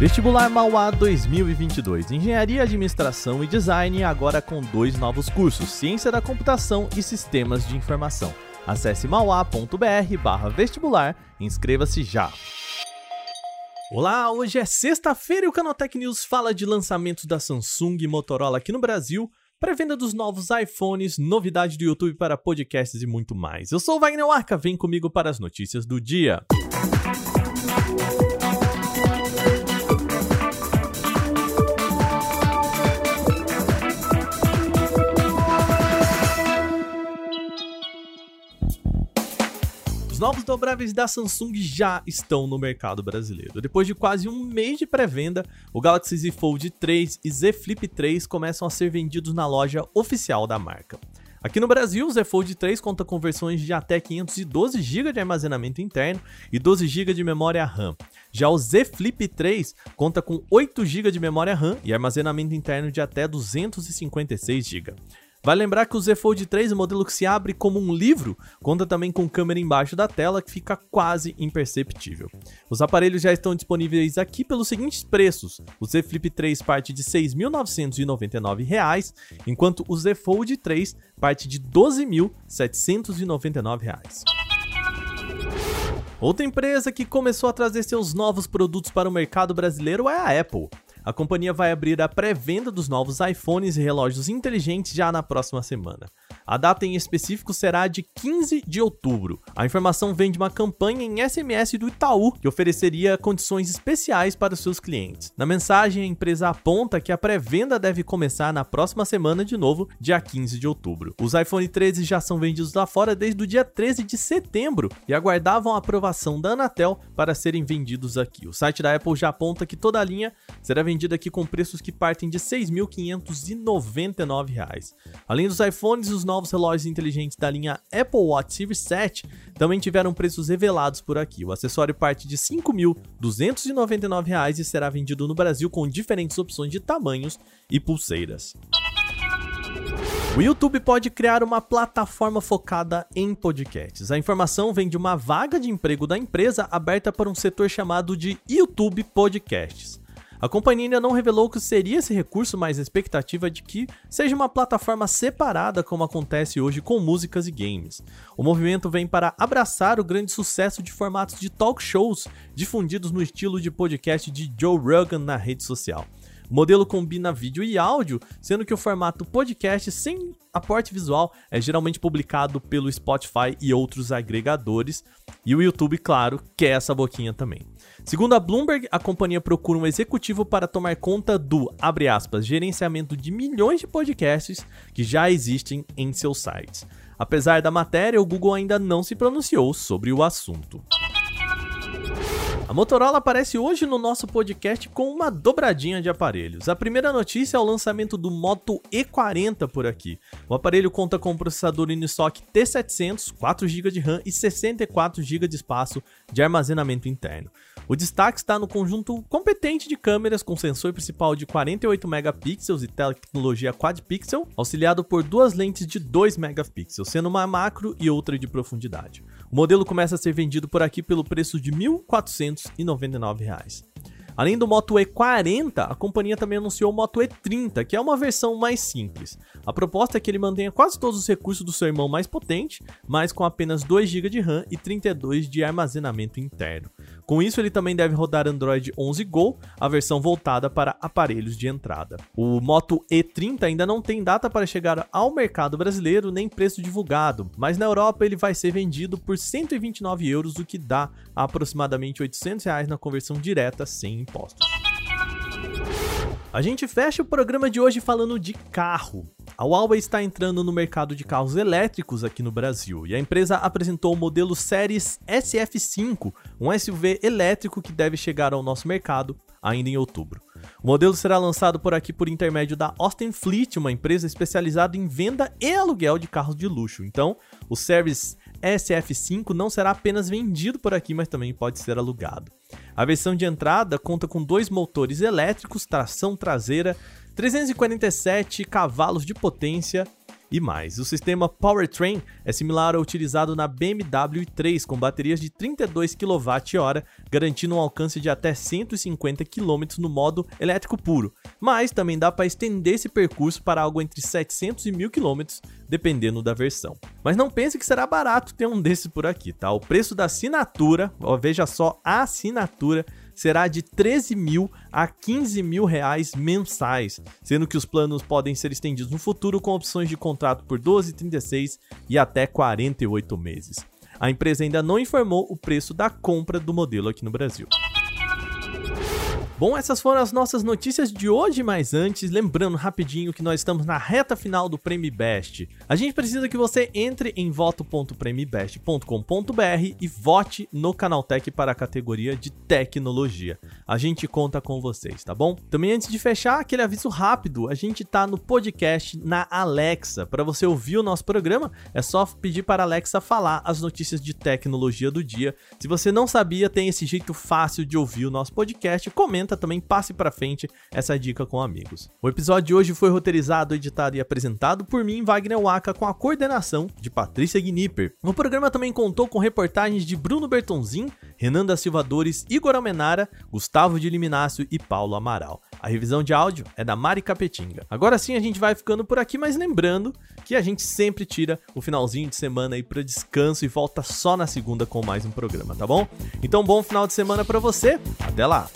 Vestibular Mauá 2022. Engenharia, Administração e Design agora com dois novos cursos: Ciência da Computação e Sistemas de Informação. Acesse mauá.br/vestibular e inscreva-se já. Olá, hoje é sexta-feira e o Canaltech News fala de lançamentos da Samsung e Motorola aqui no Brasil, pré-venda dos novos iPhones, novidade do YouTube para podcasts e muito mais. Eu sou o Wagner Arca, vem comigo para as notícias do dia. Novos dobráveis da Samsung já estão no mercado brasileiro. Depois de quase um mês de pré-venda, o Galaxy Z Fold 3 e Z Flip 3 começam a ser vendidos na loja oficial da marca. Aqui no Brasil, o Z Fold 3 conta com versões de até 512 GB de armazenamento interno e 12 GB de memória RAM. Já o Z Flip 3 conta com 8 GB de memória RAM e armazenamento interno de até 256 GB. Vai lembrar que o Z Fold 3, o modelo que se abre como um livro, conta também com câmera embaixo da tela que fica quase imperceptível. Os aparelhos já estão disponíveis aqui pelos seguintes preços: o Z Flip 3 parte de R$ 6.999, enquanto o Z Fold 3 parte de R$ 12.799. Outra empresa que começou a trazer seus novos produtos para o mercado brasileiro é a Apple. A companhia vai abrir a pré-venda dos novos iPhones e relógios inteligentes já na próxima semana. A data em específico será de 15 de outubro. A informação vem de uma campanha em SMS do Itaú que ofereceria condições especiais para os seus clientes. Na mensagem, a empresa aponta que a pré-venda deve começar na próxima semana de novo, dia 15 de outubro. Os iPhone 13 já são vendidos lá fora desde o dia 13 de setembro e aguardavam a aprovação da Anatel para serem vendidos aqui. O site da Apple já aponta que toda a linha será vendida aqui com preços que partem de R$ 6.599. Além dos iPhones, os novos novos relógios inteligentes da linha Apple Watch Series 7 também tiveram preços revelados por aqui. O acessório parte de R$ 5.299 e será vendido no Brasil com diferentes opções de tamanhos e pulseiras. O YouTube pode criar uma plataforma focada em podcasts. A informação vem de uma vaga de emprego da empresa aberta para um setor chamado de YouTube Podcasts. A companhia ainda não revelou o que seria esse recurso, mas a expectativa é de que seja uma plataforma separada, como acontece hoje com músicas e games. O movimento vem para abraçar o grande sucesso de formatos de talk shows difundidos no estilo de podcast de Joe Rogan na rede social. O modelo combina vídeo e áudio, sendo que o formato podcast sem aporte visual é geralmente publicado pelo Spotify e outros agregadores, e o YouTube, claro, quer essa boquinha também. Segundo a Bloomberg, a companhia procura um executivo para tomar conta do, abre aspas, gerenciamento de milhões de podcasts que já existem em seus sites. Apesar da matéria, o Google ainda não se pronunciou sobre o assunto. A Motorola aparece hoje no nosso podcast com uma dobradinha de aparelhos. A primeira notícia é o lançamento do Moto E40 por aqui. O aparelho conta com um processador Unisoc T700, 4 GB de RAM e 64 GB de espaço de armazenamento interno. O destaque está no conjunto competente de câmeras com sensor principal de 48 megapixels e tecnologia quad pixel, auxiliado por duas lentes de 2 megapixels, sendo uma macro e outra de profundidade. O modelo começa a ser vendido por aqui pelo preço de R$ 1.499. Além do Moto E40, a companhia também anunciou o Moto E30, que é uma versão mais simples. A proposta é que ele mantenha quase todos os recursos do seu irmão mais potente, mas com apenas 2 GB de RAM e 32 de armazenamento interno. Com isso, ele também deve rodar Android 11 Go, a versão voltada para aparelhos de entrada. O Moto E30 ainda não tem data para chegar ao mercado brasileiro nem preço divulgado, mas na Europa ele vai ser vendido por 129 euros, o que dá aproximadamente 800 reais na conversão direta sem impostos. A gente fecha o programa de hoje falando de carro. A Huawei está entrando no mercado de carros elétricos aqui no Brasil e a empresa apresentou o modelo Series SF5, um SUV elétrico que deve chegar ao nosso mercado ainda em outubro. O modelo será lançado por aqui por intermédio da Austin Fleet, uma empresa especializada em venda e aluguel de carros de luxo. Então, o Series SF5 não será apenas vendido por aqui, mas também pode ser alugado. A versão de entrada conta com dois motores elétricos, tração traseira, 347 cavalos de potência e mais. O sistema Powertrain é similar ao utilizado na BMW i3 com baterias de 32 kWh, garantindo um alcance de até 150 km no modo elétrico puro. Mas também dá para estender esse percurso para algo entre 700 e 1000 km, dependendo da versão. Mas não pense que será barato ter um desses por aqui, tá? O preço da assinatura, ó, veja só, a assinatura será de 13 mil a 15 mil reais mensais, sendo que os planos podem ser estendidos no futuro com opções de contrato por 12, 36 e até 48 meses. A empresa ainda não informou o preço da compra do modelo aqui no Brasil. Bom, essas foram as nossas notícias de hoje, mas antes, lembrando rapidinho que nós estamos na reta final do Prêmio Best. A gente precisa que você entre em voto.premibest.com.br e vote no Canaltech para a categoria de tecnologia. A gente conta com vocês, tá bom? Também antes de fechar, aquele aviso rápido, a gente tá no podcast na Alexa. Para você ouvir o nosso programa, é só pedir para a Alexa falar as notícias de tecnologia do dia. Se você não sabia, tem esse jeito fácil de ouvir o nosso podcast. Comenta comenta também, passe para frente essa dica com amigos. O episódio de hoje foi roteirizado, editado e apresentado por mim, Wagner Waka, com a coordenação de Patrícia Gnipper. O programa também contou com reportagens de Bruno Bertonzin, Renan da Silva Dores, Igor Almenara, Gustavo de Liminácio e Paulo Amaral. A revisão de áudio é da Mari Capetinga. Agora sim a gente vai ficando por aqui, mas lembrando que a gente sempre tira o finalzinho de semana aí para descanso e volta só na segunda com mais um programa, tá bom? Então bom final de semana para você. Até lá.